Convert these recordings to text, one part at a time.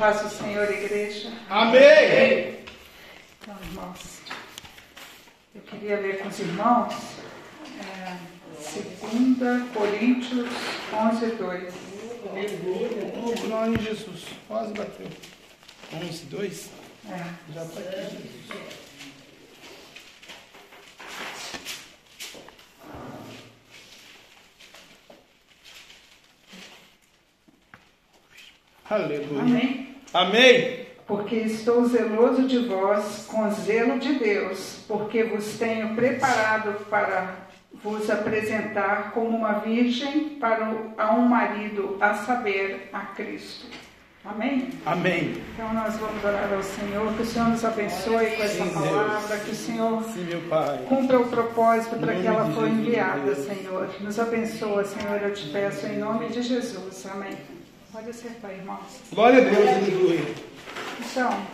Paz do Senhor, igreja. Amém. Então, irmãos, eu queria ler com os irmãos é, 2 Coríntios 11, 2. Oh, glória em Jesus. Quase bateu. 11, 2. É. Já está aqui. Aleluia. Amém. Amém. Porque estou zeloso de vós com zelo de Deus, porque vos tenho preparado para vos apresentar como uma virgem para o- a um marido, a saber, a Cristo. Amém? Amém. Então nós vamos orar ao Senhor, que o Senhor nos abençoe com essa Sim, Deus. palavra, que o Senhor Sim, cumpra o propósito para que ela foi enviada, Deus. Senhor. Nos abençoa, Senhor, eu te peço, em nome de Jesus. Amém. Pode acertar, irmãos. Glória a Deus, aleluia. Então,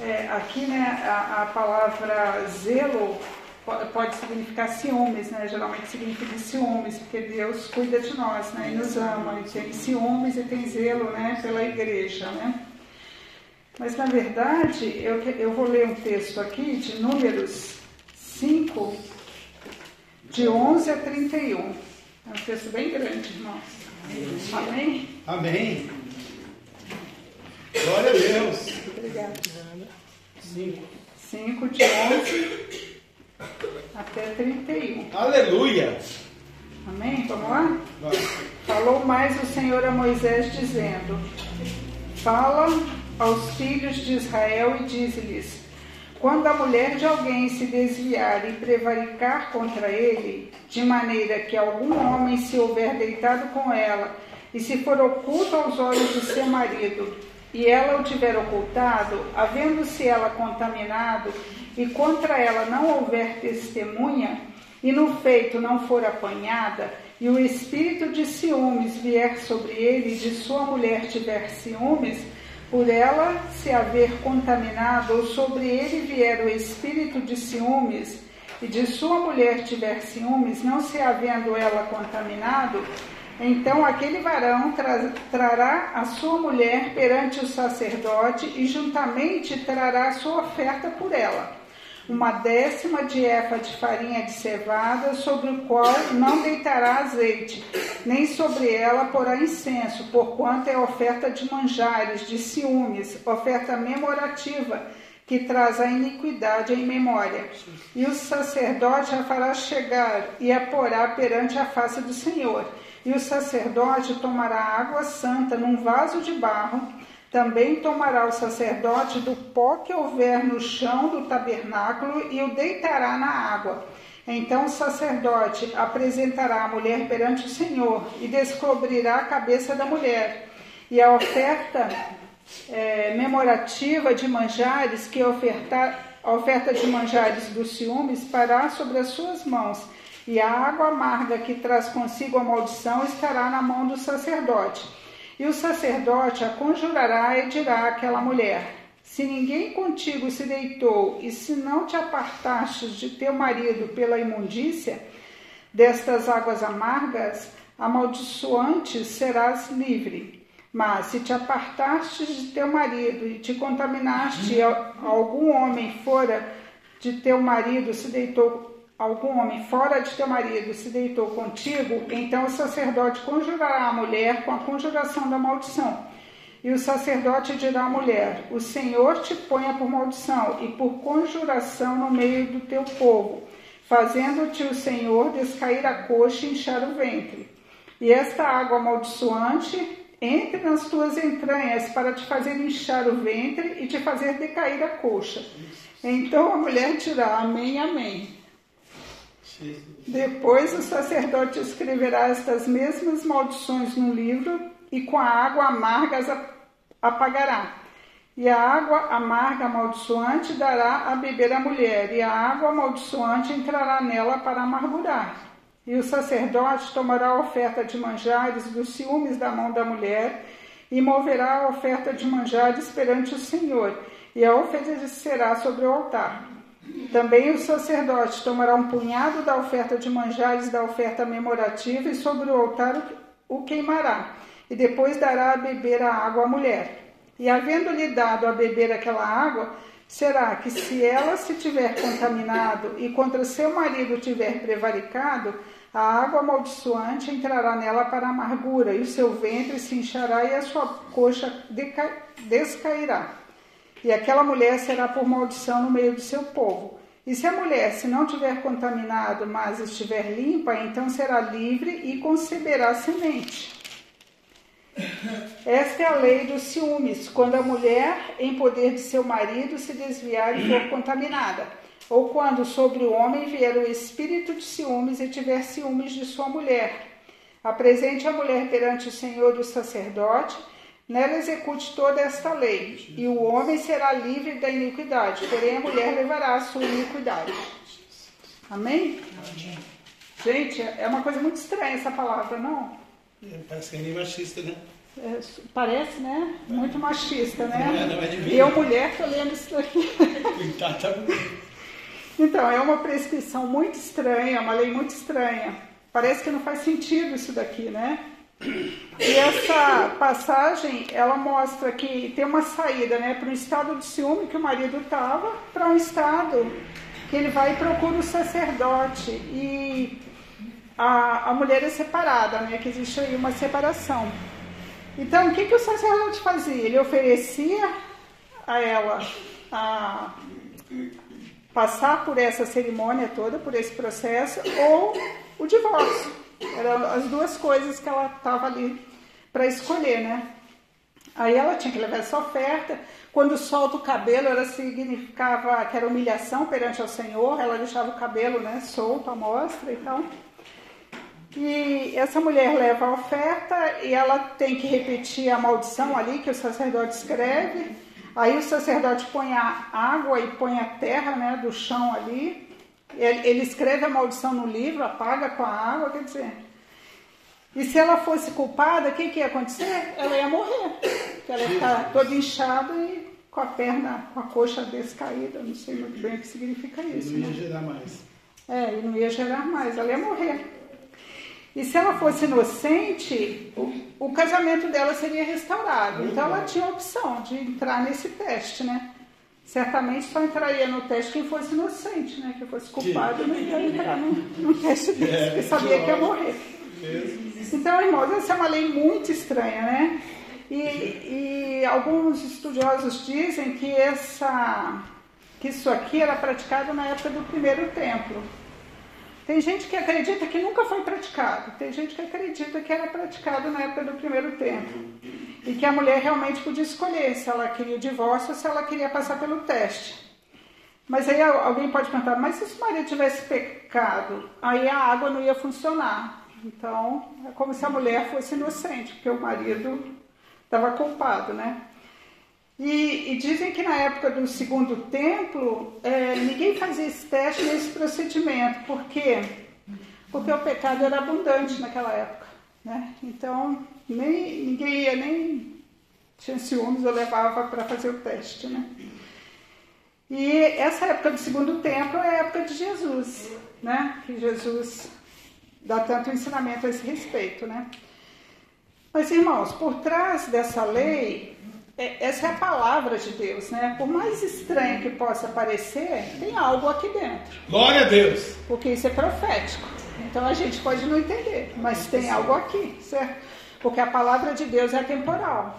é, aqui né, a, a palavra zelo po- pode significar ciúmes, né? Geralmente significa ciúmes, porque Deus cuida de nós, né? E nos ama, e tem ciúmes e tem zelo, né? Pela igreja, né? Mas na verdade, eu, eu vou ler um texto aqui de Números 5, de 11 a 31. É um texto bem grande, irmãos. Amém? Amém. Glória a Deus. Obrigada. Cinco. 5 de 11 até 31. Aleluia. Amém? Vamos lá? Vai. Falou mais o Senhor a Moisés, dizendo: Fala aos filhos de Israel e dize-lhes: Quando a mulher de alguém se desviar e prevaricar contra ele, de maneira que algum homem se houver deitado com ela, e se for oculto aos olhos de seu marido, e ela o tiver ocultado, havendo-se ela contaminado, e contra ela não houver testemunha, e no feito não for apanhada, e o espírito de ciúmes vier sobre ele, e de sua mulher tiver ciúmes, por ela se haver contaminado, ou sobre ele vier o espírito de ciúmes, e de sua mulher tiver ciúmes, não se havendo ela contaminado, então aquele varão tra- trará a sua mulher perante o sacerdote e juntamente trará a sua oferta por ela uma décima de efa de farinha de cevada, sobre o qual não deitará azeite, nem sobre ela porá incenso, porquanto é oferta de manjares, de ciúmes, oferta memorativa, que traz a iniquidade em memória. E o sacerdote a fará chegar e a porá perante a face do Senhor. E o sacerdote tomará água santa num vaso de barro, também tomará o sacerdote do pó que houver no chão do tabernáculo e o deitará na água. Então o sacerdote apresentará a mulher perante o Senhor e descobrirá a cabeça da mulher. E a oferta é, memorativa de manjares que ofertar, a oferta de manjares dos ciúmes pará sobre as suas mãos, e a água amarga que traz consigo a maldição estará na mão do sacerdote. E o sacerdote a conjurará e dirá àquela mulher: Se ninguém contigo se deitou, e se não te apartastes de teu marido pela imundícia destas águas amargas, amaldiçoantes serás livre. Mas se te apartastes de teu marido e te contaminaste, al- algum homem fora de teu marido se deitou algum homem fora de teu marido se deitou contigo, então o sacerdote conjurará a mulher com a conjuração da maldição. E o sacerdote dirá à mulher: O Senhor te ponha por maldição e por conjuração no meio do teu povo, fazendo-te o Senhor descair a coxa e inchar o ventre. E esta água amaldiçoante entre nas tuas entranhas para te fazer inchar o ventre e te fazer decair a coxa. Então a mulher dirá: Amém, Amém. Depois o sacerdote escreverá estas mesmas maldições num livro e com a água amarga as ap- apagará. E a água amarga amaldiçoante dará a beber à mulher, e a água amaldiçoante entrará nela para amargurar. E o sacerdote tomará a oferta de manjares dos ciúmes da mão da mulher e moverá a oferta de manjares perante o Senhor, e a oferecerá sobre o altar. Também o sacerdote tomará um punhado da oferta de manjares da oferta memorativa e sobre o altar o queimará. e depois dará a beber a água à mulher. E havendo-lhe dado a beber aquela água, será que se ela se tiver contaminado e contra seu marido tiver prevaricado, a água amaldiçoante entrará nela para amargura, e o seu ventre se inchará e a sua coxa descairá. E aquela mulher será por maldição no meio do seu povo. E se a mulher se não tiver contaminado, mas estiver limpa, então será livre e conceberá semente. Esta é a lei dos ciúmes, quando a mulher, em poder de seu marido, se desviar e for contaminada, ou quando sobre o homem vier o espírito de ciúmes e tiver ciúmes de sua mulher. Apresente a mulher perante o Senhor e o sacerdote, nela execute toda esta lei, e o homem será livre da iniquidade, porém a mulher levará a sua iniquidade. Amém? Gente, é uma coisa muito estranha essa palavra, não? É, parece que é meio machista, né? É, parece, né? Muito machista, né? Não é, não é de. Eu, mulher, estou lendo isso daqui. Tá, tá. Então, é uma prescrição muito estranha, uma lei muito estranha. Parece que não faz sentido isso daqui, né? E essa passagem, ela mostra que tem uma saída, né? Para um estado de ciúme que o marido estava, para um estado que ele vai e procura o sacerdote. E a, a mulher é separada, né? Que existe aí uma separação. Então, o que, que o sacerdote fazia? Ele oferecia a ela a passar por essa cerimônia toda, por esse processo, ou o divórcio. Eram as duas coisas que ela estava ali para escolher, né? Aí ela tinha que levar essa oferta. Quando solta o cabelo, ela significava que era humilhação perante ao Senhor. Ela deixava o cabelo, né, solto à mostra e tal. E essa mulher leva a oferta e ela tem que repetir a maldição ali que o sacerdote escreve. Aí o sacerdote põe a água e põe a terra né, do chão ali. Ele, ele escreve a maldição no livro, apaga com a água, quer dizer. E se ela fosse culpada, o que, que ia acontecer? Ela ia morrer. Porque ela ia ficar toda inchada e com a perna, com a coxa descaída. Não sei muito bem o que significa isso. Não ia né? gerar mais. É, e não ia gerar mais, ela ia morrer. E se ela fosse inocente, o, o casamento dela seria restaurado. Então ela tinha a opção de entrar nesse teste, né? Certamente só entraria no teste quem fosse inocente, né? Quem fosse culpado não ia entrar no, teste desse, porque sabia que ia morrer. Então, irmãos, essa é uma lei muito estranha, né? E, e alguns estudiosos dizem que, essa, que isso aqui era praticado na época do primeiro templo. Tem gente que acredita que nunca foi praticado, tem gente que acredita que era praticado na época do primeiro templo. E que a mulher realmente podia escolher se ela queria o divórcio ou se ela queria passar pelo teste. Mas aí alguém pode perguntar, mas se o marido tivesse pecado, aí a água não ia funcionar. Então, é como se a mulher fosse inocente, porque o marido estava culpado, né? E, e, dizem que na época do segundo templo, é, ninguém fazia esse teste nesse procedimento. Por quê? Porque o pecado era abundante naquela época. Né? Então, nem, ninguém ia nem tinha ciúmes ou levava para fazer o teste. Né? E essa época do segundo templo é a época de Jesus, né? que Jesus dá tanto ensinamento a esse respeito. Né? Mas, irmãos, por trás dessa lei é, essa é a palavra de Deus, né? Por mais estranho que possa parecer, tem algo aqui dentro. Glória a Deus! Porque isso é profético. Então a gente pode não entender, mas tem algo aqui, certo? Porque a palavra de Deus é temporal.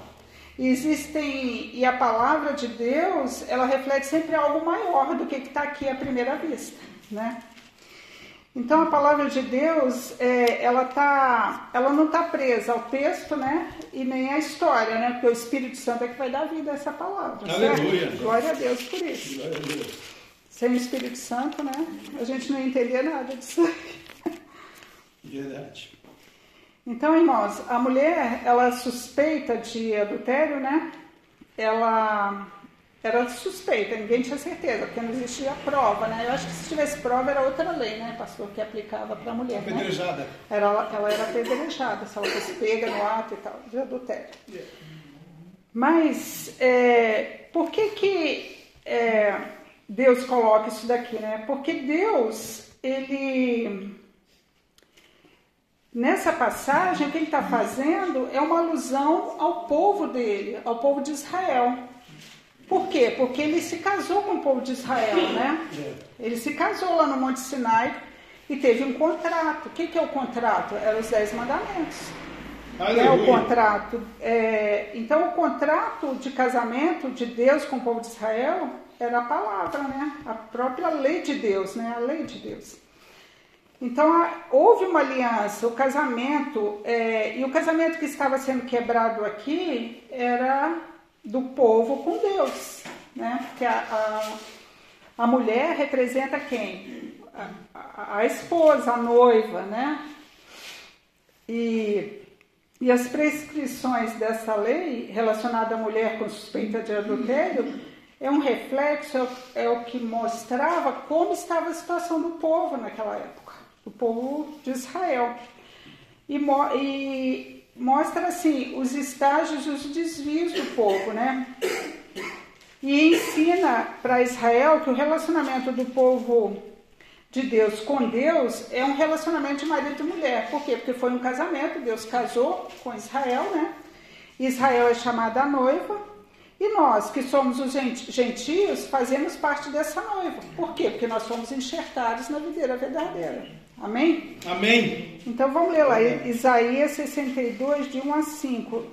E existem e a palavra de Deus, ela reflete sempre algo maior do que está aqui à primeira vista, né? Então a palavra de Deus, é, ela, tá, ela não está presa ao texto, né? E nem à história, né? Porque o Espírito Santo é que vai dar vida a essa palavra. Aleluia. Certo? Glória a Deus por isso. Sem o Espírito Santo, né? A gente não entendia nada disso. Verdade. Então, irmãos, a mulher, ela suspeita de adultério, né? Ela era suspeita, ninguém tinha certeza, porque não existia prova, né? Eu acho que se tivesse prova era outra lei, né, pastor, que aplicava para a mulher. Né? Apedrejada. Né? Era, ela era apedrejada, se ela fosse pega no ato e tal, de adultério. Mas é, por que que é, Deus coloca isso daqui, né? Porque Deus, ele Nessa passagem, o que ele está fazendo é uma alusão ao povo dele, ao povo de Israel. Por quê? Porque ele se casou com o povo de Israel, né? Ele se casou lá no Monte Sinai e teve um contrato. O que, que é o contrato? Eram os Dez Mandamentos. É o contrato. É, então, o contrato de casamento de Deus com o povo de Israel era a palavra, né? A própria lei de Deus, né? A lei de Deus. Então, houve uma aliança, o casamento, é, e o casamento que estava sendo quebrado aqui era do povo com Deus, né? Porque a, a, a mulher representa quem? A, a, esposa, a noiva, né? E, e as prescrições dessa lei relacionada à mulher com suspeita de adultério é um reflexo, é, é o que mostrava como estava a situação do povo naquela época, do povo de Israel. E, e mostra assim os estágios, os desvios do povo, né? E ensina para Israel que o relacionamento do povo de Deus com Deus é um relacionamento de marido e mulher. Por quê? Porque foi um casamento, Deus casou com Israel, né? Israel é chamada a noiva, e nós, que somos os gentios, fazemos parte dessa noiva. Por quê? Porque nós somos enxertados na videira verdadeira. Amém? Amém. Então vamos ler lá, Isaías 62, de 1 a 5.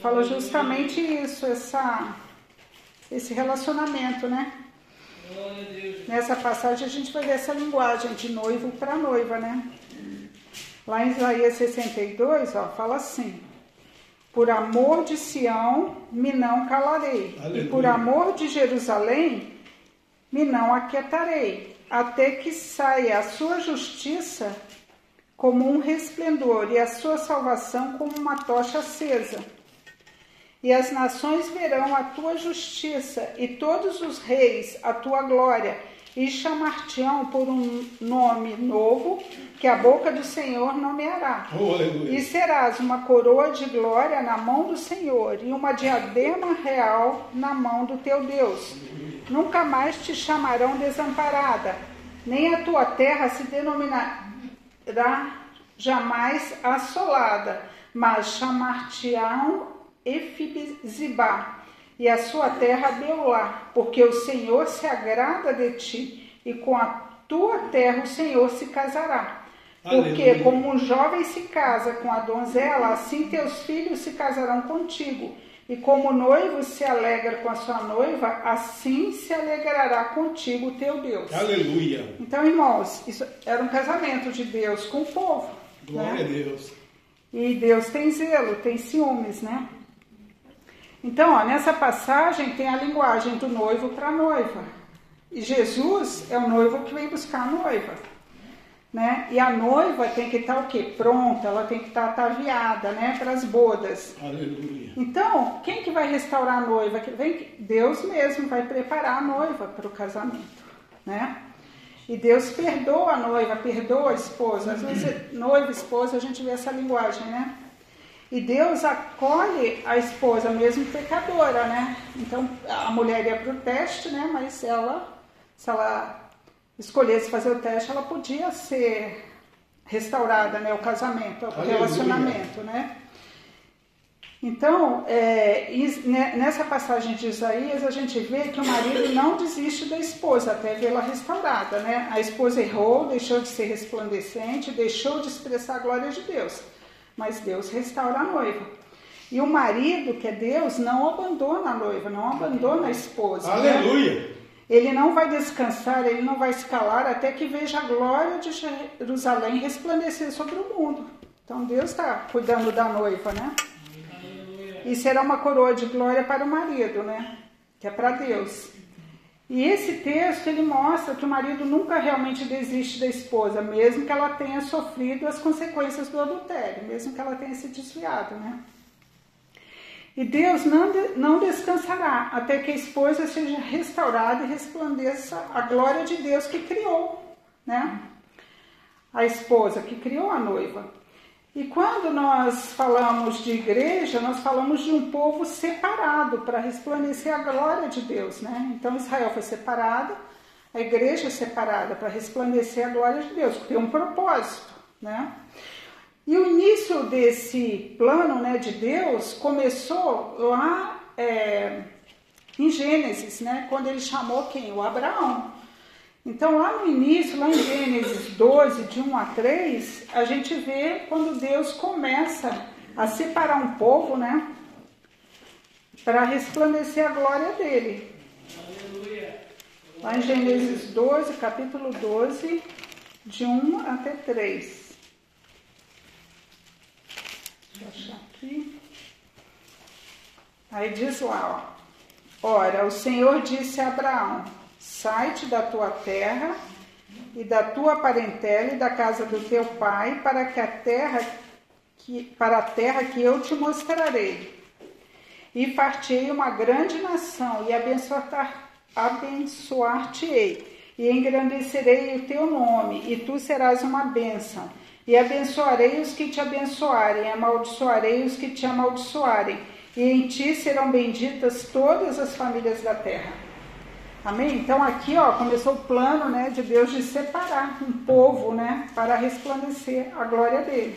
Fala justamente isso, essa, esse relacionamento, né? Nessa passagem a gente vai ver essa linguagem de noivo para noiva, né? Lá em Isaías 62, ó, fala assim: Por amor de Sião me não calarei, Aleluia. e por amor de Jerusalém me não aquietarei até que saia a sua justiça como um resplendor e a sua salvação como uma tocha acesa. E as nações verão a tua justiça e todos os reis a tua glória e chamar-te-ão por um nome novo que a boca do Senhor nomeará. Oh, e serás uma coroa de glória na mão do Senhor e uma diadema real na mão do teu Deus. Nunca mais te chamarão desamparada, nem a tua terra se denominará jamais assolada, mas chamar-te-ão Efibzibá, e a sua terra Beulá, porque o Senhor se agrada de ti, e com a tua terra o Senhor se casará. Porque Aleluia. como um jovem se casa com a donzela, assim teus filhos se casarão contigo e como o noivo se alegra com a sua noiva, assim se alegrará contigo o teu Deus. Aleluia. Então, irmãos, isso era um casamento de Deus com o povo. Glória né? a Deus. E Deus tem zelo, tem ciúmes, né? Então, ó, nessa passagem tem a linguagem do noivo para a noiva. E Jesus é o noivo que vem buscar a noiva né? E a noiva tem que estar tá o quê? Pronta, ela tem que estar tá ataviada, né? Para as bodas. Aleluia. Então, quem que vai restaurar a noiva? Vem, Deus mesmo vai preparar a noiva para o casamento, né? E Deus perdoa a noiva, perdoa a esposa. Às vezes, noiva e esposa, a gente vê essa linguagem, né? E Deus acolhe a esposa, mesmo pecadora, né? Então, a mulher ia para o teste, né? Mas ela, se ela escolhesse fazer o teste, ela podia ser restaurada, né, o casamento, o relacionamento, né? Então, é, né, nessa passagem de Isaías, a gente vê que o marido não desiste da esposa até vê-la restaurada, né? A esposa errou, deixou de ser resplandecente, deixou de expressar a glória de Deus, mas Deus restaura a noiva. E o marido, que é Deus, não abandona a noiva, não abandona a esposa. Né? Aleluia! Né? Ele não vai descansar, ele não vai se calar até que veja a glória de Jerusalém resplandecer sobre o mundo. Então Deus está cuidando da noiva, né? E será uma coroa de glória para o marido, né? Que é para Deus. E esse texto ele mostra que o marido nunca realmente desiste da esposa, mesmo que ela tenha sofrido as consequências do adultério, mesmo que ela tenha se desviado, né? E Deus não, não descansará até que a esposa seja restaurada e resplandeça a glória de Deus que criou, né? A esposa que criou a noiva. E quando nós falamos de igreja, nós falamos de um povo separado para resplandecer a glória de Deus, né? Então Israel foi separada, a igreja é separada para resplandecer a glória de Deus, tem um propósito, né? E o início desse plano né, de Deus começou lá é, em Gênesis, né, quando ele chamou quem? O Abraão. Então, lá no início, lá em Gênesis 12, de 1 a 3, a gente vê quando Deus começa a separar um povo, né? Para resplandecer a glória dele. Aleluia. Lá em Gênesis 12, capítulo 12, de 1 até 3. Deixa eu achar aqui. Aí diz lá, ó. Ora, o Senhor disse a Abraão: Sai-te da tua terra e da tua parentela e da casa do teu pai para que a terra que, para a terra que eu te mostrarei. E fartei uma grande nação e abençoar-te-ei e engrandecerei o teu nome e tu serás uma bênção. E abençoarei os que te abençoarem, amaldiçoarei os que te amaldiçoarem, e em ti serão benditas todas as famílias da terra. Amém? Então aqui ó, começou o plano né, de Deus de separar um povo né, para resplandecer a glória dele.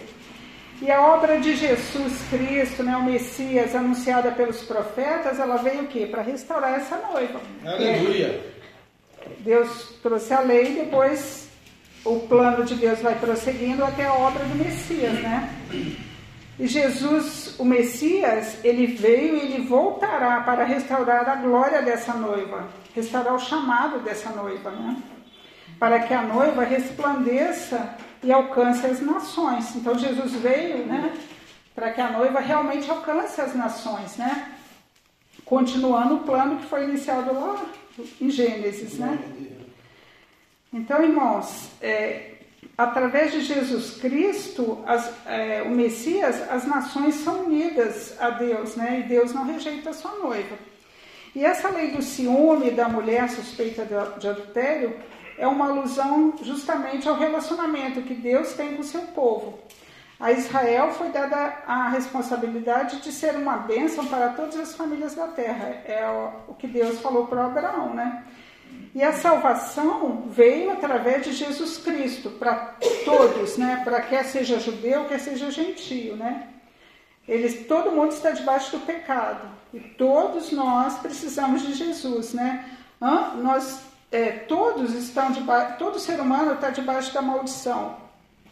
E a obra de Jesus Cristo, né, o Messias, anunciada pelos profetas, ela veio o quê? Para restaurar essa noiva. Aleluia! Deus trouxe a lei e depois o plano de Deus vai prosseguindo até a obra do Messias, né? E Jesus, o Messias, ele veio e ele voltará para restaurar a glória dessa noiva, restaurar o chamado dessa noiva, né? Para que a noiva resplandeça e alcance as nações. Então Jesus veio, né? Para que a noiva realmente alcance as nações, né? Continuando o plano que foi iniciado lá em Gênesis, né? Então, irmãos, é, através de Jesus Cristo, as, é, o Messias, as nações são unidas a Deus, né? E Deus não rejeita a sua noiva. E essa lei do ciúme da mulher suspeita de, de adultério é uma alusão justamente ao relacionamento que Deus tem com seu povo. A Israel foi dada a responsabilidade de ser uma bênção para todas as famílias da terra. É o que Deus falou para Abraão, né? E a salvação veio através de Jesus Cristo para todos, né? Para quer seja judeu, quer seja gentio, né? Eles, todo mundo está debaixo do pecado e todos nós precisamos de Jesus, né? Hã? Nós é, todos estão debaixo, todo ser humano está debaixo da maldição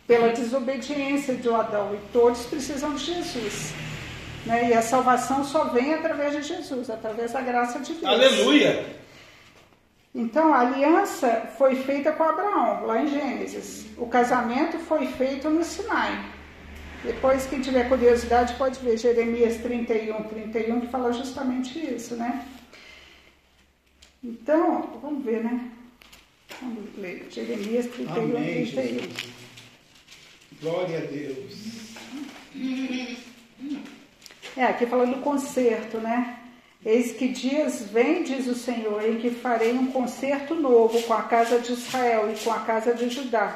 pela desobediência de Adão e todos precisam de Jesus. Né? E a salvação só vem através de Jesus, através da graça de Deus. Aleluia! Então, a aliança foi feita com Abraão, lá em Gênesis. O casamento foi feito no Sinai. Depois, quem tiver curiosidade, pode ver Jeremias 31, 31, que fala justamente isso, né? Então, vamos ver, né? Vamos ler. Jeremias 31, Amém, 31. Jesus. Glória a Deus. É, aqui falando do concerto, né? Eis que dias vem, diz o Senhor, em que farei um concerto novo com a casa de Israel e com a casa de Judá.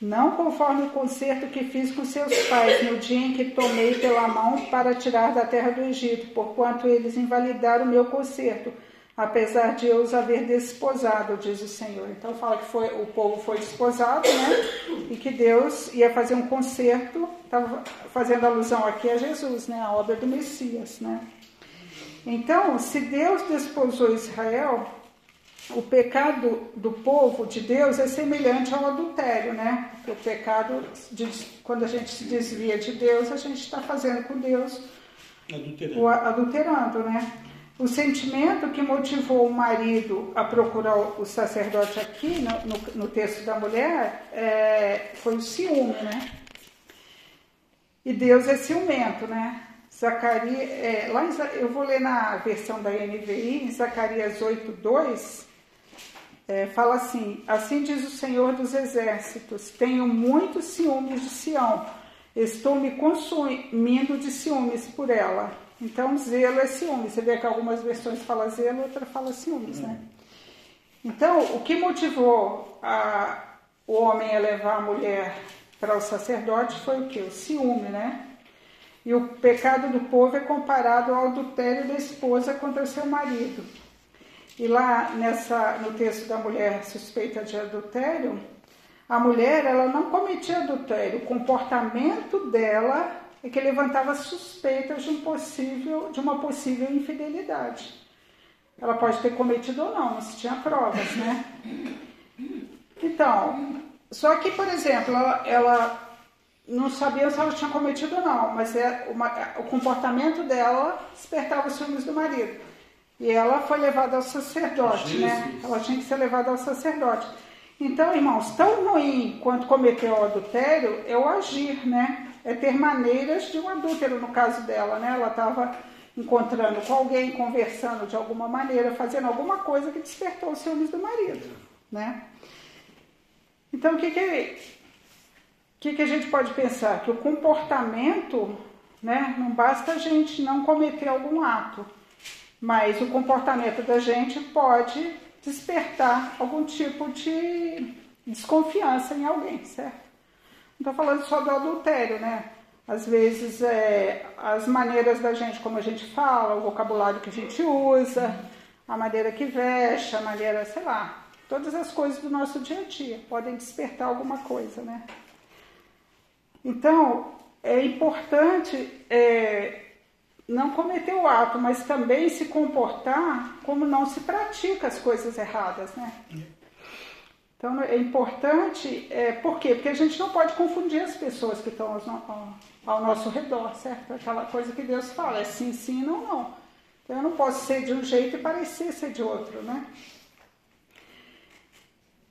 Não conforme o concerto que fiz com seus pais no dia em que tomei pela mão para tirar da terra do Egito, porquanto eles invalidaram o meu concerto, apesar de eu os haver desposado, diz o Senhor. Então fala que foi, o povo foi desposado, né? E que Deus ia fazer um concerto, estava fazendo alusão aqui a Jesus, né? A obra do Messias, né? Então, se Deus desposou Israel, o pecado do povo de Deus é semelhante ao adultério, né? O pecado, de, quando a gente se desvia de Deus, a gente está fazendo com Deus adulterando. O, adulterando, né? O sentimento que motivou o marido a procurar o sacerdote aqui, no, no, no texto da mulher, é, foi o ciúme, né? E Deus é ciumento, né? Zacarias, é, lá em, eu vou ler na versão da NVI, em Zacarias 8, 2, é, fala assim: Assim diz o Senhor dos Exércitos: Tenho muitos ciúmes de Sião, estou me consumindo de ciúmes por ela. Então, zelo é ciúme. Você vê que algumas versões fala zelo, outra fala ciúmes, né? Então, o que motivou a, o homem a levar a mulher para o sacerdote foi o que? O ciúme, né? E o pecado do povo é comparado ao adultério da esposa contra seu marido. E lá nessa, no texto da mulher suspeita de adultério, A mulher, ela não cometia adultério, o comportamento dela é que levantava suspeitas de, um possível, de uma possível infidelidade. Ela pode ter cometido ou não, mas tinha provas, né? Então, só que, por exemplo, ela, ela não sabia se ela tinha cometido ou não, mas é uma, o comportamento dela despertava os ciúmes do marido. E ela foi levada ao sacerdote, né? Jesus. né? Ela tinha que ser levada ao sacerdote. Então, irmãos, tão ruim quanto cometer o adultério é o agir, né? É ter maneiras de um adúltero, no caso dela, né? Ela estava encontrando com alguém, conversando de alguma maneira, fazendo alguma coisa que despertou os ciúmes do marido, né? Então, o que que, que que a gente pode pensar? Que o comportamento, né? Não basta a gente não cometer algum ato, mas o comportamento da gente pode despertar algum tipo de desconfiança em alguém, certo? Não estou falando só do adultério, né? Às vezes, é, as maneiras da gente, como a gente fala, o vocabulário que a gente usa, a maneira que veste, a maneira, sei lá, todas as coisas do nosso dia a dia podem despertar alguma coisa, né? Então, é importante é, não cometer o ato, mas também se comportar como não se pratica as coisas erradas, né? Então é importante, é, por quê? Porque a gente não pode confundir as pessoas que estão ao, ao nosso redor, certo? Aquela coisa que Deus fala, é sim, sim, não, não. Então eu não posso ser de um jeito e parecer ser de outro, né?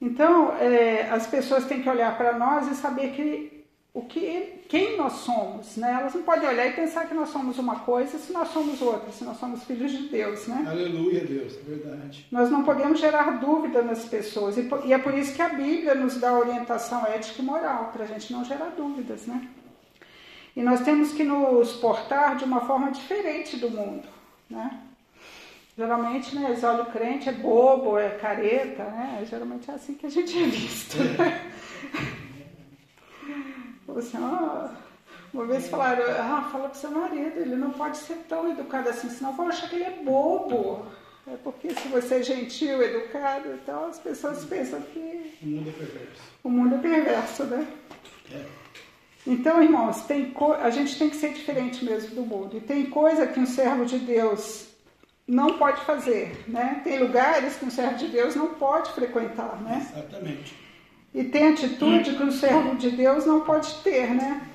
Então, é, as pessoas têm que olhar para nós e saber que o que, quem nós somos, né? Elas não podem olhar e pensar que nós somos uma coisa se nós somos outra, se nós somos filhos de Deus, né? Aleluia, Deus, é verdade. Nós não podemos gerar dúvida nas pessoas e, e é por isso que a Bíblia nos dá orientação ética e moral, para a gente não gerar dúvidas, né? E nós temos que nos portar de uma forma diferente do mundo, né? Geralmente, né, eles olham o crente, é bobo, é careta, né? Geralmente é assim que a gente é visto, né? assim, ah, uma vez falaram, ah, fala pro seu marido, ele não pode ser tão educado assim, senão vão achar que ele é bobo. É porque se você é gentil, educado, então as pessoas pensam que. O mundo é perverso. O mundo é perverso, né? É. Então, irmãos, tem co... a gente tem que ser diferente mesmo do mundo. E tem coisa que um servo de Deus não pode fazer, né? Tem lugares que um servo de Deus não pode frequentar, né? Exatamente. E tem atitude que um servo de Deus não pode ter, né?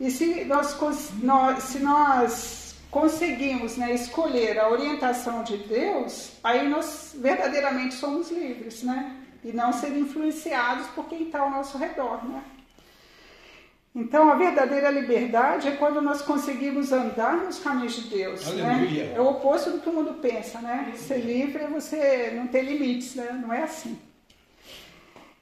E se nós, nós se nós conseguimos né, escolher a orientação de Deus, aí nós verdadeiramente somos livres, né? E não ser influenciados por quem está ao nosso redor, né? Então, a verdadeira liberdade é quando nós conseguimos andar nos caminhos de Deus. Né? É o oposto do que o mundo pensa, né? Ser livre é você não ter limites, né? Não é assim.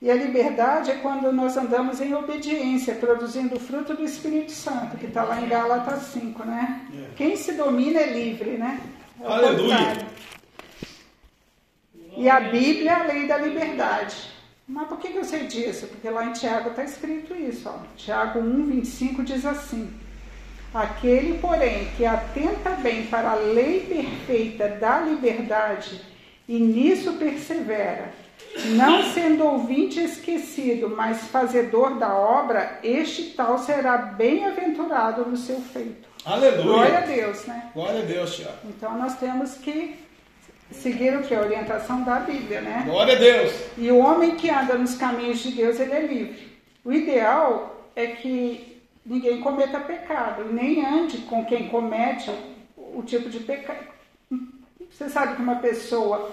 E a liberdade é quando nós andamos em obediência, produzindo o fruto do Espírito Santo, que está lá em Gálatas 5, né? É. Quem se domina é livre, né? É Aleluia! E a Bíblia é a lei da liberdade. Mas por que, eu sei disso? Porque lá em Tiago está escrito isso. Ó. Tiago 1, 25 diz assim: Aquele, porém, que atenta bem para a lei perfeita da liberdade e nisso persevera, não sendo ouvinte esquecido, mas fazedor da obra, este tal será bem-aventurado no seu feito. Aleluia. Glória a Deus, né? Glória a Deus, Tiago. Então nós temos que seguir o que? A orientação da Bíblia, né? Glória a Deus. E o homem que anda nos caminhos de Deus, ele é livre. O ideal é que ninguém cometa pecado, nem ande com quem comete o tipo de pecado. Você sabe que uma pessoa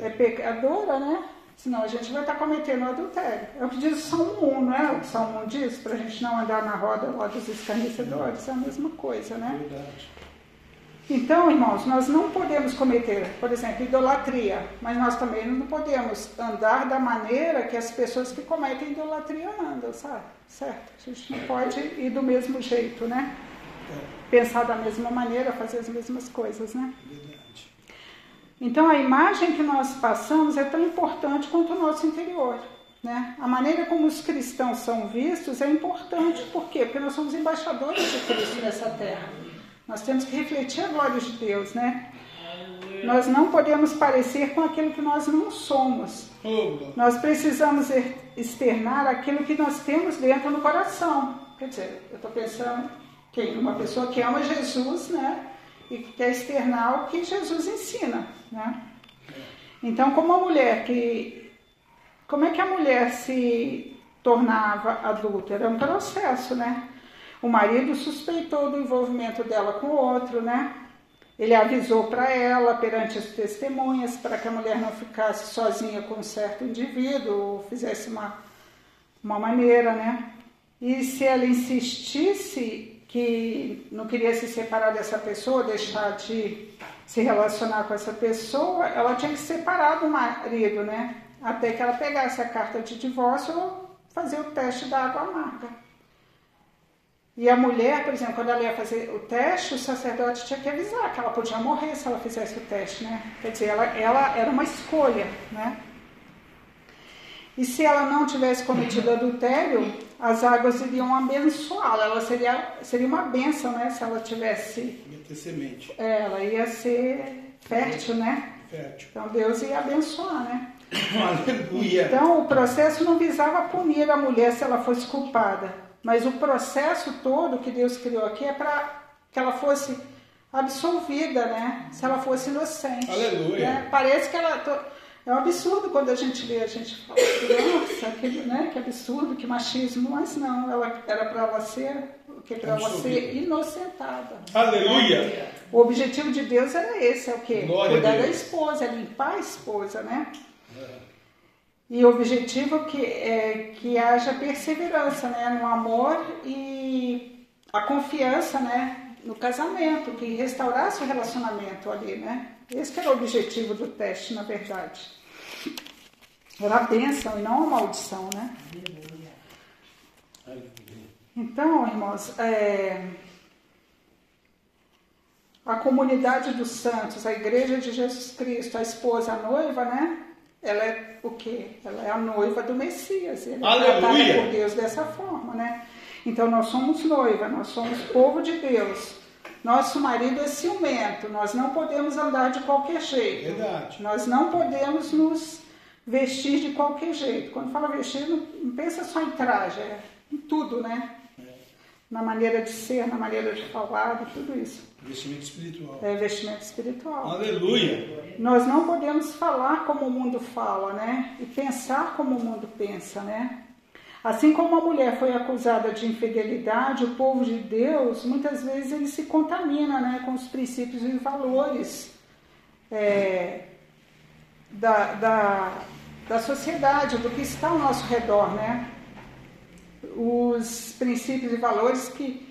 é pecadora, né? Senão a gente vai estar cometendo adultério. É o que diz o Salmo 1, não é? O Salmo 1 diz para a gente não andar na roda lá dos escarnecedores. É a mesma coisa, né? Verdade. Então, irmãos, nós não podemos cometer, por exemplo, idolatria, mas nós também não podemos andar da maneira que as pessoas que cometem idolatria andam, sabe? Certo? A gente não pode ir do mesmo jeito, né? É. Pensar da mesma maneira, fazer as mesmas coisas, né? Então, a imagem que nós passamos é tão importante quanto o nosso interior. Né? A maneira como os cristãos são vistos é importante, por quê? Porque nós somos embaixadores de Cristo nessa terra. Nós temos que refletir a glória de Deus, né? Nós não podemos parecer com aquilo que nós não somos. Nós precisamos er- externar aquilo que nós temos dentro do coração. Quer dizer, eu estou pensando que uma pessoa que ama Jesus, né? E que quer externar o que Jesus ensina, né? Então, como a mulher que. Como é que a mulher se tornava adulta? Era um processo, né? O marido suspeitou do envolvimento dela com o outro, né? Ele avisou para ela perante as testemunhas para que a mulher não ficasse sozinha com um certo indivíduo ou fizesse uma, uma maneira, né? E se ela insistisse que não queria se separar dessa pessoa, deixar de se relacionar com essa pessoa, ela tinha que separar do marido, né? Até que ela pegasse a carta de divórcio ou fazer o teste da água amarga. E a mulher, por exemplo, quando ela ia fazer o teste, o sacerdote tinha que avisar que ela podia morrer se ela fizesse o teste, né? Quer dizer, ela, ela era uma escolha, né? E se ela não tivesse cometido adultério, as águas iriam abençoá-la. Ela seria, seria uma bênção, né? Se ela tivesse. ia ter semente. é, ela ia ser fértil, né? Fértil. Então Deus ia abençoar, né? Aleluia. Então, o processo não visava punir a mulher se ela fosse culpada, mas o processo todo que Deus criou aqui é para que ela fosse absolvida, né? Se ela fosse inocente. Aleluia. né? Parece que ela. É um absurdo quando a gente lê, a gente fala, nossa, que, né? que absurdo, que machismo, mas não, ela, era para ela ser, o que para ela ser inocentada. Aleluia. O objetivo de Deus era esse, é o quê? Glória a Cuidar da esposa, é limpar a esposa, né? E o objetivo que é que haja perseverança, né, no amor e a confiança, né, no casamento, que restaurasse o relacionamento ali, né? Esse era o objetivo do teste, na verdade. Era a bênção e não a maldição, né? Então, irmãos, é, a comunidade dos santos, a igreja de Jesus Cristo, a esposa, a noiva, né? Ela é o quê? Ela é a noiva do Messias. Ele é tratada por Deus dessa forma, né? Então nós somos noiva, nós somos povo de Deus. Nosso marido é ciumento, nós não podemos andar de qualquer jeito. Verdade. Nós não podemos nos vestir de qualquer jeito. Quando fala vestir, não, pensa só em traje, é em tudo, né? Na maneira de ser, na maneira de falar, de tudo isso. Investimento espiritual. É vestimento espiritual. Aleluia. Nós não podemos falar como o mundo fala, né? E pensar como o mundo pensa, né? Assim como a mulher foi acusada de infidelidade, o povo de Deus, muitas vezes ele se contamina, né? Com os princípios e valores é, da, da, da sociedade, do que está ao nosso redor, né? Os princípios e valores que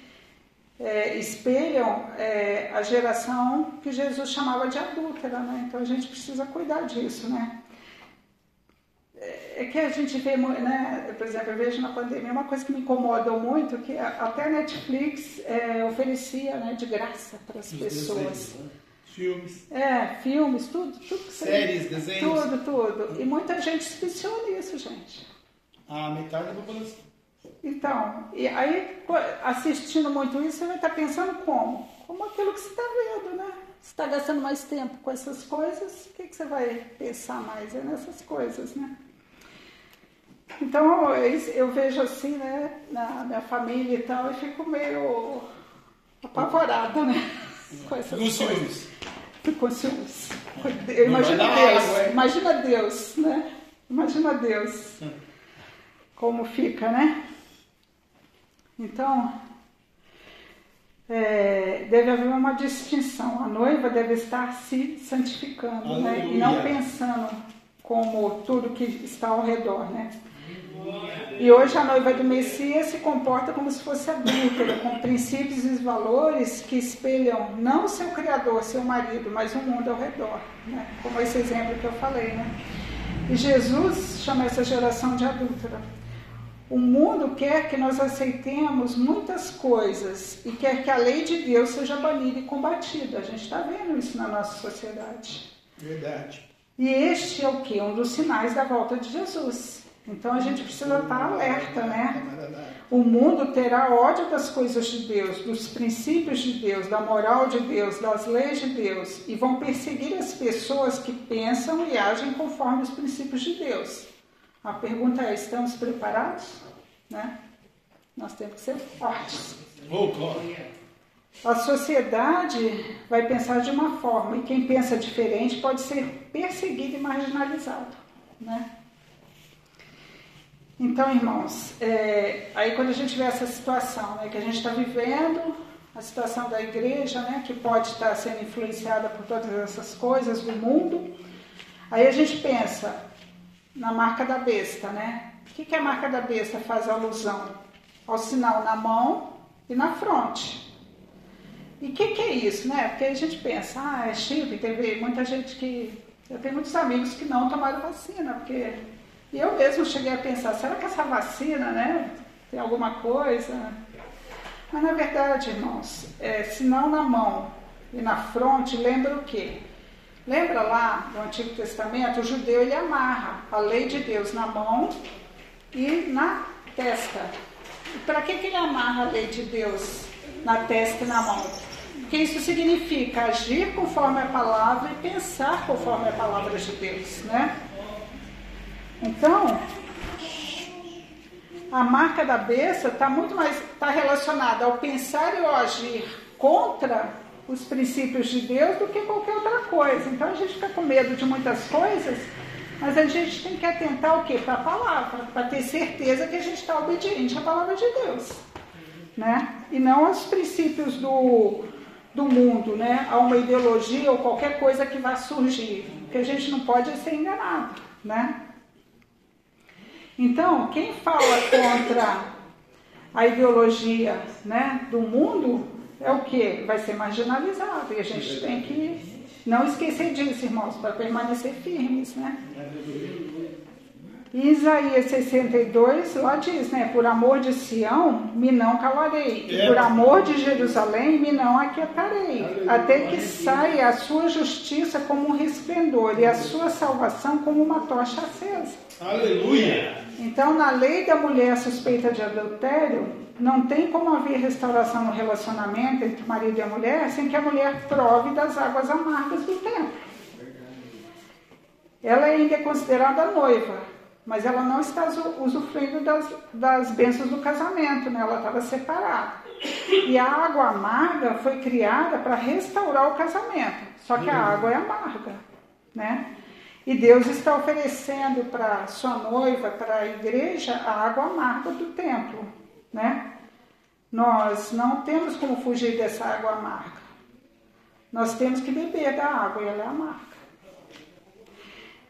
é, espelham é, a geração que Jesus chamava de adúltera, né? Então a gente precisa cuidar disso, né? É que a gente vê, né? Por exemplo, eu vejo na pandemia uma coisa que me incomodou muito, que até a Netflix é, oferecia, né, de graça para as pessoas. desenhos, né? Filmes. É, filmes, tudo, tudo que você- Séries, desenhos. Tudo, tudo. E muita gente se viciou nisso, gente. A metade da população. Então, e aí assistindo muito isso, você vai estar pensando como? Como aquilo que você está vendo, né? Você está gastando mais tempo com essas coisas, o que, que você vai pensar mais? É nessas coisas, né? Então, eu, vejo assim, né, na minha família e tal, e fico meio apavorada, né? Com essas os filmes. Fico com ciúmes. Dar Deus, água, imagina Deus, né? Imagina Deus como fica, né? Então, é, deve haver uma distinção. A noiva deve estar se santificando, né? E não Aleluia. pensando como tudo que está ao redor, né? E hoje a noiva do Messias se comporta como se fosse adúltera, com princípios e valores que espelham não seu criador, seu marido, mas o mundo ao redor, né? Como esse exemplo que eu falei, né? E Jesus chama essa geração de adúltera. O mundo quer que nós aceitemos muitas coisas e quer que a lei de Deus seja banida e combatida. A gente está vendo isso na nossa sociedade. Verdade. E este é o que? Um dos sinais da volta de Jesus. Então a gente precisa estar alerta, né? O mundo terá ódio das coisas de Deus, dos princípios de Deus, da moral de Deus, das leis de Deus, e vão perseguir as pessoas que pensam e agem conforme os princípios de Deus. A pergunta é: estamos preparados? Né? Nós temos que ser fortes. Oh, glória. A sociedade vai pensar de uma forma e quem pensa diferente pode ser perseguido e marginalizado, né? Então, irmãos, é, aí quando a gente vê essa situação né, que a gente está vivendo, a situação da igreja, né, que pode estar sendo influenciada por todas essas coisas do mundo, aí a gente pensa na marca da besta, né? O que, que a marca da besta faz alusão? Ao sinal na mão e na fronte. E o que, que, é isso, né? Porque a gente pensa, ah, é chip, teve muita gente que. Eu tenho muitos amigos que não tomaram vacina, porque. E eu mesmo cheguei a pensar, será que essa vacina, né, tem alguma coisa? Mas na verdade, irmãos, é, se não na mão e na fronte, lembra o quê? Lembra lá do Antigo Testamento, o judeu ele amarra a lei de Deus na mão e na testa. Para que, que ele amarra a lei de Deus na testa e na mão? Porque isso significa agir conforme a palavra e pensar conforme a palavra de Deus, né? Então, a marca da besta está muito mais tá relacionada ao pensar e ao agir contra os princípios de Deus do que qualquer outra coisa. Então a gente fica com medo de muitas coisas, mas a gente tem que atentar o quê? Para a palavra, para ter certeza que a gente está obediente à palavra de Deus. Né? E não aos princípios do, do mundo, né? a uma ideologia ou qualquer coisa que vá surgir, porque a gente não pode ser enganado, né? Então, quem fala contra a ideologia, né, do mundo é o que vai ser marginalizado e a gente tem que não esquecer disso, irmãos, para permanecer firmes, né? Isaías 62, lá diz, né? Por amor de Sião, me não calarei. E por amor de Jerusalém, me não aquietarei. Até que saia a sua justiça como um resplendor e a sua salvação como uma tocha acesa. Aleluia! Então, na lei da mulher suspeita de adultério, não tem como haver restauração no relacionamento entre o marido e a mulher sem que a mulher prove das águas amargas do tempo. Ela ainda é considerada noiva, mas ela não está usufruindo das, das bênçãos do casamento, né? ela estava separada. E a água amarga foi criada para restaurar o casamento, só que a água é amarga, né? E Deus está oferecendo para sua noiva, para a igreja, a água amarga do templo, né? Nós não temos como fugir dessa água amarga. Nós temos que beber da água e ela é amarga.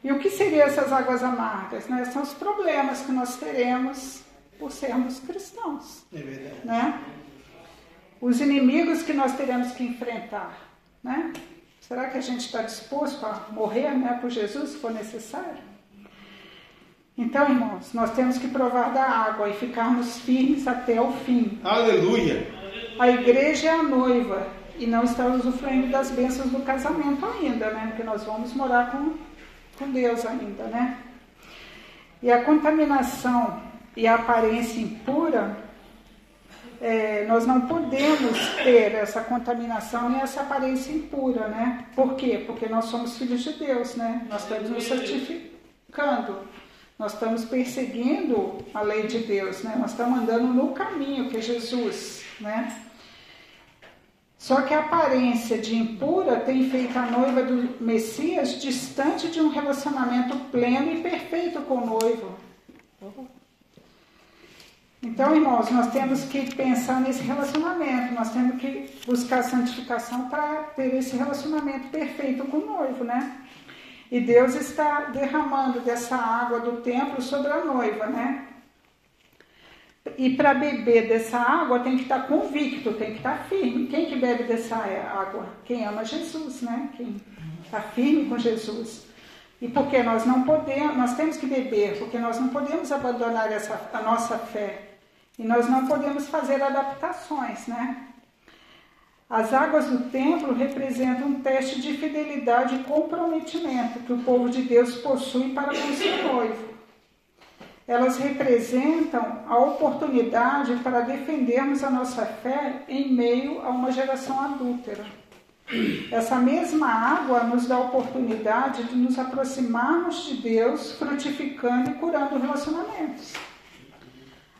E o que seriam essas águas amargas? Né? São os problemas que nós teremos por sermos cristãos. É verdade. Né? Os inimigos que nós teremos que enfrentar. Né? Será que a gente está disposto a morrer né, por Jesus se for necessário? Então, irmãos, nós temos que provar da água e ficarmos firmes até o fim. Aleluia! A igreja é a noiva e não está usufruindo das bênçãos do casamento ainda, né? Porque nós vamos morar com com Deus ainda, né? E a contaminação e a aparência impura, é, nós não podemos ter essa contaminação nem essa aparência impura, né? Por quê? Porque nós somos filhos de Deus, né? Nós estamos nos santificando, nós estamos perseguindo a lei de Deus, né? Nós estamos andando no caminho que é Jesus, né? Só que a aparência de impura tem feito a noiva do Messias distante de um relacionamento pleno e perfeito com o noivo. Então, irmãos, nós temos que pensar nesse relacionamento, nós temos que buscar santificação para ter esse relacionamento perfeito com o noivo, né? E Deus está derramando dessa água do templo sobre a noiva, né? E para beber dessa água tem que estar convicto, tem que estar firme. Quem que bebe dessa água? Quem ama Jesus, né? Quem está firme com Jesus. E porque nós não podemos, nós temos que beber, porque nós não podemos abandonar essa, a nossa fé. E nós não podemos fazer adaptações, né? As águas do templo representam um teste de fidelidade e comprometimento que o povo de Deus possui para com seu noivo. elas representam a oportunidade para defendermos a nossa fé em meio a uma geração adúltera. Essa mesma água nos dá a oportunidade de nos aproximarmos de Deus, frutificando e curando relacionamentos.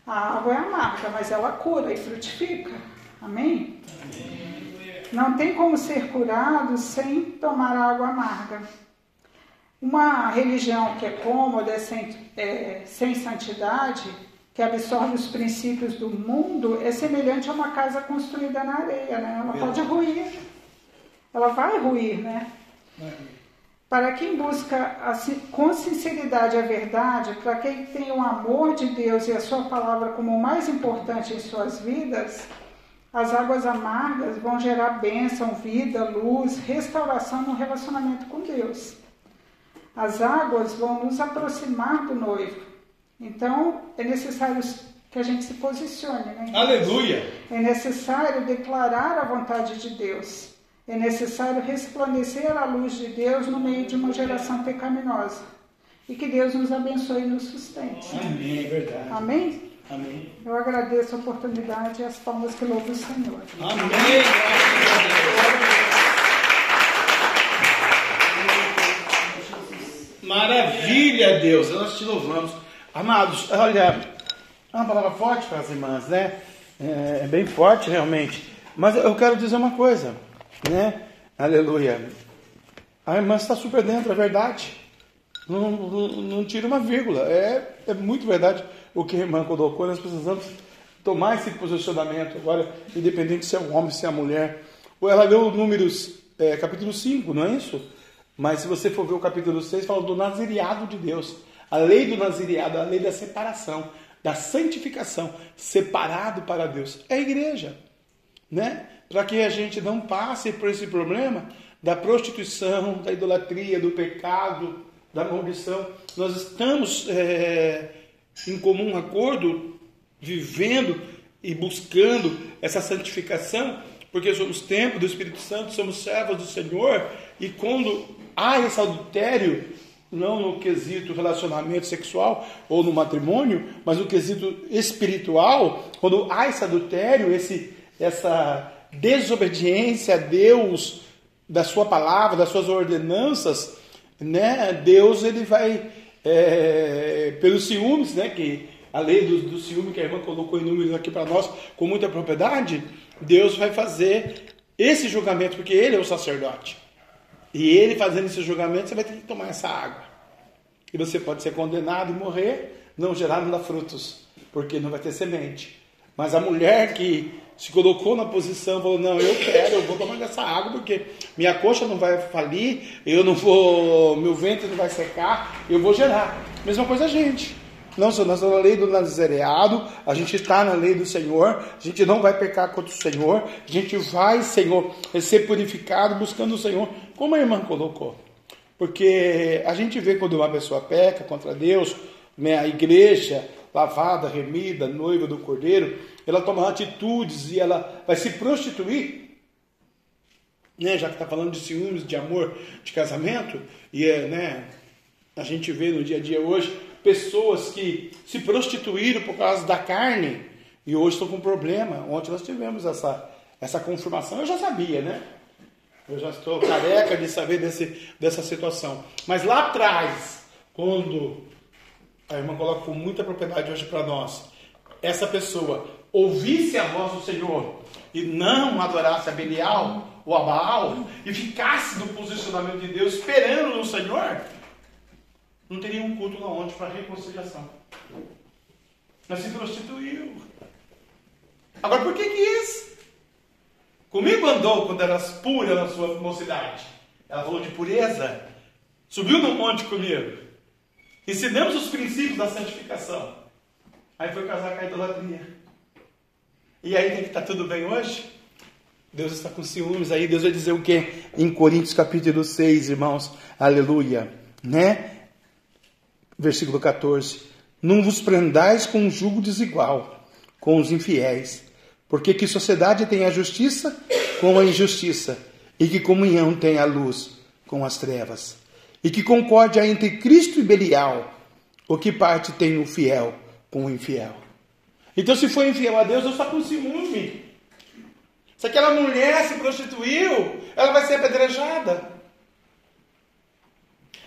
A água é amarga, mas ela cura e frutifica. Amém? Não tem como ser curado sem tomar água amarga. Uma religião que é cômoda, sem, é, sem santidade, que absorve os princípios do mundo, é semelhante a uma casa construída na areia, né? Ela pode ruir. Ela vai ruir, né? Para quem busca com sinceridade a verdade, para quem tem o amor de Deus e a sua palavra como o mais importante em suas vidas, as águas amargas vão gerar bênção, vida, luz, restauração no relacionamento com Deus. As águas vão nos aproximar do noivo. Então, é necessário que a gente se posicione. Né? Aleluia! É necessário declarar a vontade de Deus. É necessário resplandecer a luz de Deus no meio de uma geração pecaminosa. E que Deus nos abençoe e nos sustente. Amém, é verdade. Amém? Amém. Eu agradeço a oportunidade e as palmas que louvo o Senhor. Amém. Maravilha, Deus. Nós te louvamos. Amados, olha, é uma palavra forte para as irmãs, né? É, é bem forte, realmente. Mas eu quero dizer uma coisa, né? Aleluia. A irmã está super dentro, é verdade. Não, não, não tira uma vírgula. É, é muito verdade o que a irmã colocou. Nós precisamos tomar esse posicionamento agora, independente se é um homem, se é uma mulher. Ela leu Números, é, capítulo 5, não é isso? Mas se você for ver o capítulo 6, fala do nazireado de Deus. A lei do nazireado, a lei da separação, da santificação, separado para Deus. É a igreja, né? Para que a gente não passe por esse problema da prostituição, da idolatria, do pecado, da maldição. Nós estamos é, em comum acordo, vivendo e buscando essa santificação, porque somos templo do Espírito Santo, somos servos do Senhor, e quando há esse adultério, não no quesito relacionamento sexual ou no matrimônio, mas no quesito espiritual, quando há esse adultério, esse, essa desobediência a Deus, da sua palavra, das suas ordenanças, né? Deus ele vai é, pelos ciúmes, né? Que a lei do, do ciúme que a irmã colocou em números aqui para nós com muita propriedade, Deus vai fazer esse julgamento porque Ele é o sacerdote. E ele fazendo esse julgamento, você vai ter que tomar essa água. E você pode ser condenado e morrer, não gerar nada frutos, porque não vai ter semente. Mas a mulher que se colocou na posição, falou: Não, eu quero, eu vou tomar dessa água, porque minha coxa não vai falir, eu não vou, meu ventre não vai secar, eu vou gerar. Mesma coisa a gente. Não, nós estamos na lei do nazireado, a gente está na lei do Senhor, a gente não vai pecar contra o Senhor, a gente vai, Senhor, ser purificado buscando o Senhor, como a irmã colocou. Porque a gente vê quando uma pessoa peca contra Deus, né, a igreja lavada, remida, noiva do cordeiro, ela toma atitudes e ela vai se prostituir, né, já que está falando de ciúmes, de amor, de casamento, e é, né, a gente vê no dia a dia hoje pessoas que se prostituíram por causa da carne e hoje estão com problema. Ontem nós tivemos essa, essa confirmação, eu já sabia, né? Eu já estou careca de saber desse, dessa situação. Mas lá atrás, quando a irmã coloca com muita propriedade hoje para nós, essa pessoa ouvisse a voz do Senhor e não adorasse a Belial ou a Baal e ficasse no posicionamento de Deus esperando no Senhor, não teria um culto lá onde para reconciliação. Mas se prostituiu. Agora, por que quis? Comigo andou quando era pura na sua mocidade. Ela falou de pureza. Subiu no monte comigo. Ensinamos os princípios da santificação. Aí foi casar com a idolatria. E aí tem que estar tudo bem hoje? Deus está com ciúmes aí. Deus vai dizer o que? Em Coríntios capítulo 6, irmãos. Aleluia. Né? versículo 14: Não vos prendais com um jugo desigual com os infiéis, porque que sociedade tem a justiça com a injustiça, e que comunhão tem a luz com as trevas, e que concórdia entre Cristo e Belial. O que parte tem o fiel com o infiel? Então, se foi infiel a Deus, Deus está com ciúme. Se aquela mulher se prostituiu, ela vai ser apedrejada.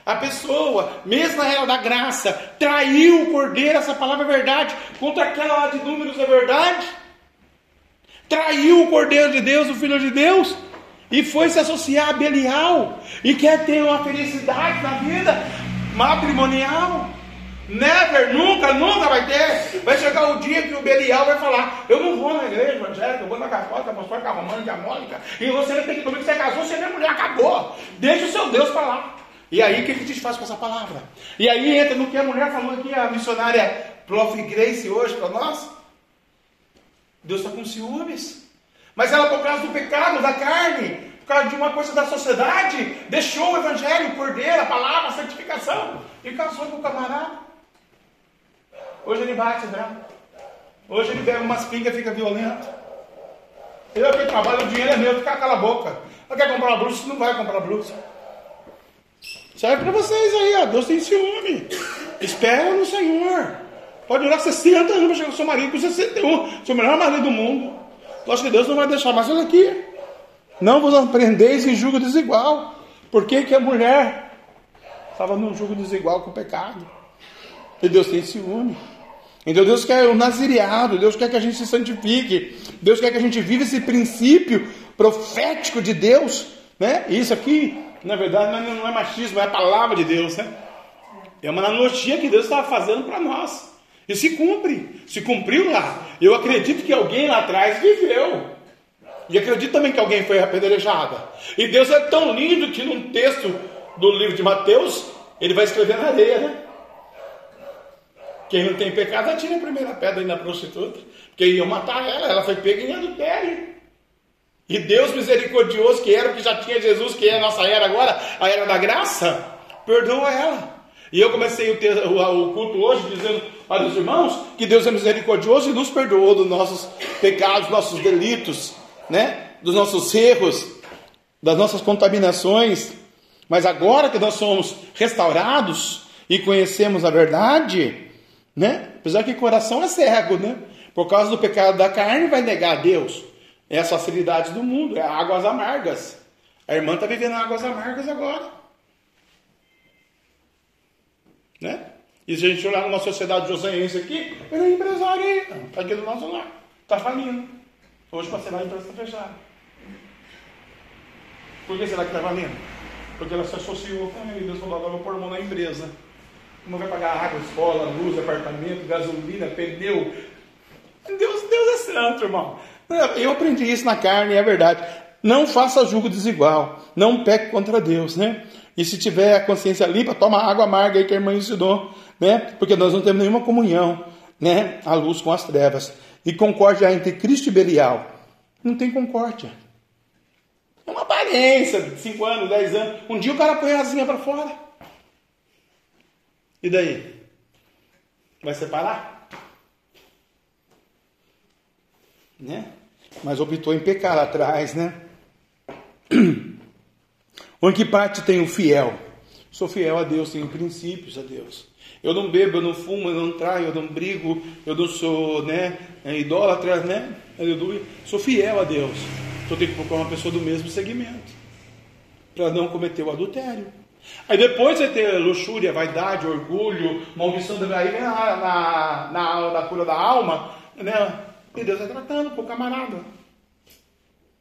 A pessoa, mesmo na era da graça, traiu o cordeiro, essa palavra é verdade, contra aquela lá de números é verdade. Traiu o cordeiro de Deus, o filho de Deus, e foi se associar a Belial, e quer ter uma felicidade na vida matrimonial. Never, nunca, nunca vai ter. Vai chegar o dia que o Belial vai falar: Eu não vou na igreja evangélica, eu vou na católica, apostólica, romana, diamólica. E você vai ter que comigo, você casou, você é minha mulher, acabou. Deixa o seu Deus falar. E aí, o que a gente faz com essa palavra? E aí entra no que a mulher falou aqui, a missionária Prof. Grace hoje para nós. Deus está com ciúmes. Mas ela, por causa do pecado, da carne, por causa de uma coisa da sociedade, deixou o evangelho, o cordeiro, a palavra, a santificação, e casou com o camarada. Hoje ele bate né? Hoje ele pega umas pingas e fica violento. Eu que trabalho, o dinheiro é meu, fica cala a boca. Não quer comprar blusa, você não vai comprar blusa. Serve para vocês aí, ó. Deus tem ciúme. Espera no Senhor. Pode durar 60 anos para chegar o seu marido com 61, seu melhor marido do mundo. Eu acho que Deus não vai deixar, mas olha aqui. Não vos aprendeis em julgo desigual. Por que, que a mulher estava num julgo desigual com o pecado? E Deus tem ciúme. Então Deus quer o nazireado, Deus quer que a gente se santifique, Deus quer que a gente viva esse princípio profético de Deus, né? Isso aqui, na verdade, não é machismo, é a palavra de Deus, né? É uma analogia que Deus estava fazendo para nós. E se cumpre, se cumpriu lá. Eu acredito que alguém lá atrás viveu. E acredito também que alguém foi apedrejada. E Deus é tão lindo que num texto do livro de Mateus, ele vai escrever na areia, né? Quem não tem pecado, atira a primeira pedra aí na prostituta. Porque iam matar ela, ela foi pega em adultério. E Deus misericordioso, que era o que já tinha Jesus, que é a nossa era agora, a era da graça, perdoa ela. E eu comecei o, o, culto hoje dizendo para os irmãos que Deus é misericordioso e nos perdoou dos nossos pecados, dos nossos delitos, né? dos nossos erros, das nossas contaminações. Mas agora que nós somos restaurados e conhecemos a verdade, né? Apesar que o coração é cego, né? Por causa do pecado da carne, vai negar a Deus. É as facilidades do mundo, é águas amargas. A irmã está vivendo águas amargas agora. Né? E se a gente olhar numa sociedade joseense aqui, ele é empresário está aqui do nosso lado, está falindo. Hoje para ser lá a empresa está fechada. Por que será que está falindo? Porque ela se associou com ele, Deus falou, agora vou pôr mão na empresa. Como vai pagar água, escola, luz, apartamento, gasolina, pneu? Deus, Deus é santo, irmão. Eu aprendi isso na carne, é verdade. Não faça julgo desigual. Não peque contra Deus, né? E se tiver a consciência limpa, toma água amarga aí que a irmã ensinou, né? Porque nós não temos nenhuma comunhão, né? A luz com as trevas. E concórdia entre Cristo e Belial. Não tem concórdia. É uma aparência de 5 anos, 10 anos. Um dia o cara põe a asinha para fora. E daí? Vai separar? Né? Mas optou em pecar lá atrás, né? Onde que parte tem o fiel? Sou fiel a Deus, tenho princípios a Deus. Eu não bebo, eu não fumo, eu não traio, eu não brigo, eu não sou né, é idólatra, né? Aleluia. Sou fiel a Deus. Então tenho que procurar uma pessoa do mesmo segmento. Para não cometer o adultério. Aí depois vai ter luxúria, vaidade, orgulho, maldição, aí na, na, na, na cura da alma, né? E Deus está tratando com o camarada.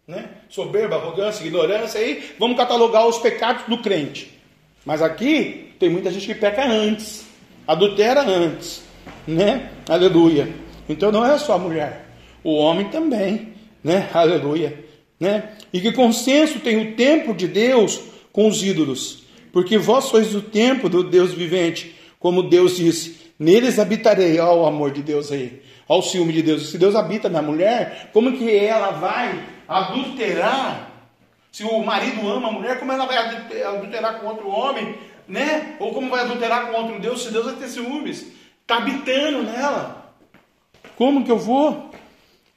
Né? Soberba, arrogância, ignorância, aí vamos catalogar os pecados do crente. Mas aqui tem muita gente que peca antes, adultera antes, né? Aleluia. Então não é só a mulher, o homem também, né? Aleluia, né? E que consenso tem o tempo de Deus com os ídolos porque vós sois do tempo do Deus vivente, como Deus disse, neles habitarei, ó o amor de Deus aí, ao ciúme de Deus. Se Deus habita na mulher, como que ela vai adulterar? Se o marido ama a mulher, como ela vai adulterar com outro homem, né? Ou como vai adulterar com outro Deus, se Deus vai ter ciúmes? Está habitando nela. Como que eu vou?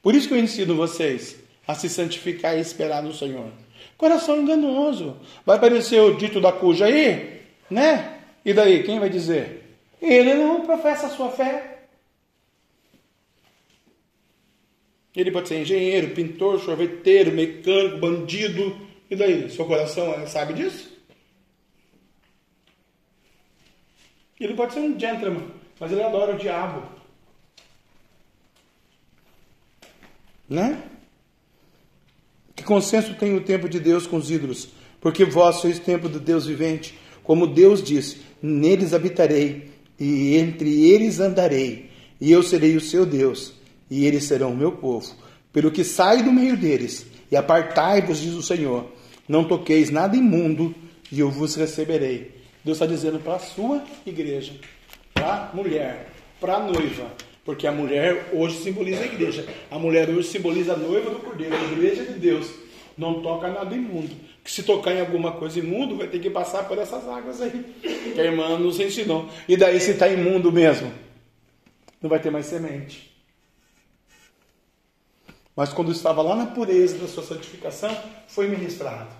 Por isso que eu ensino vocês a se santificar e esperar no Senhor. Coração enganoso. Vai aparecer o dito da cuja aí, né? E daí, quem vai dizer? Ele não professa a sua fé. Ele pode ser engenheiro, pintor, sorveteiro, mecânico, bandido. E daí? Seu coração sabe disso? Ele pode ser um gentleman, mas ele adora o diabo. Né? Que consenso tem o tempo de Deus com os ídolos? Porque vós sois templo do Deus vivente. Como Deus disse: Neles habitarei, e entre eles andarei, e eu serei o seu Deus, e eles serão o meu povo. Pelo que sai do meio deles, e apartai-vos, diz o Senhor. Não toqueis nada imundo, e eu vos receberei. Deus está dizendo para a sua igreja, para a mulher, para a noiva, porque a mulher hoje simboliza a igreja. A mulher hoje simboliza a noiva do cordeiro, a igreja de Deus. Não toca nada imundo. Que se tocar em alguma coisa imundo, vai ter que passar por essas águas aí. Que a irmã nos ensinou. E daí, se está imundo mesmo, não vai ter mais semente. Mas quando estava lá na pureza da sua santificação, foi ministrado.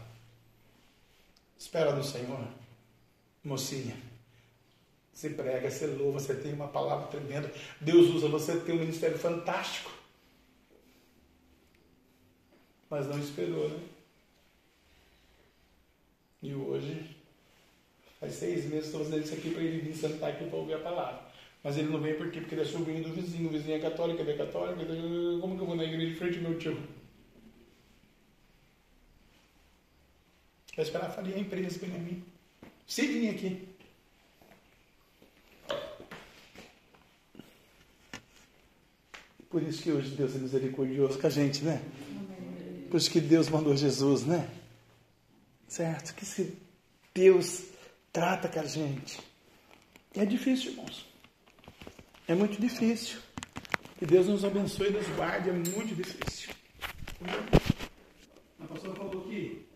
Espera do Senhor, mocinha. Você prega, você louva, você tem uma palavra tremenda. Deus usa você, tem um ministério fantástico. Mas não esperou, né? E hoje, faz seis meses estou fazendo isso aqui para ele vir sentar aqui para ouvir a palavra. Mas ele não vem por quê? Porque ele é sobrinho do vizinho. O vizinho é católico, ele é católico. Como que eu vou na igreja de frente ao meu tio? Vai esperar a farinha empresa para mim. Se vir aqui. Por isso que hoje Deus é misericordioso com a gente, né? Por isso que Deus mandou Jesus, né? Certo? Que se Deus trata com a gente. É difícil, irmãos. É muito difícil. Que Deus nos abençoe e nos guarde. É muito difícil. A pastora falou que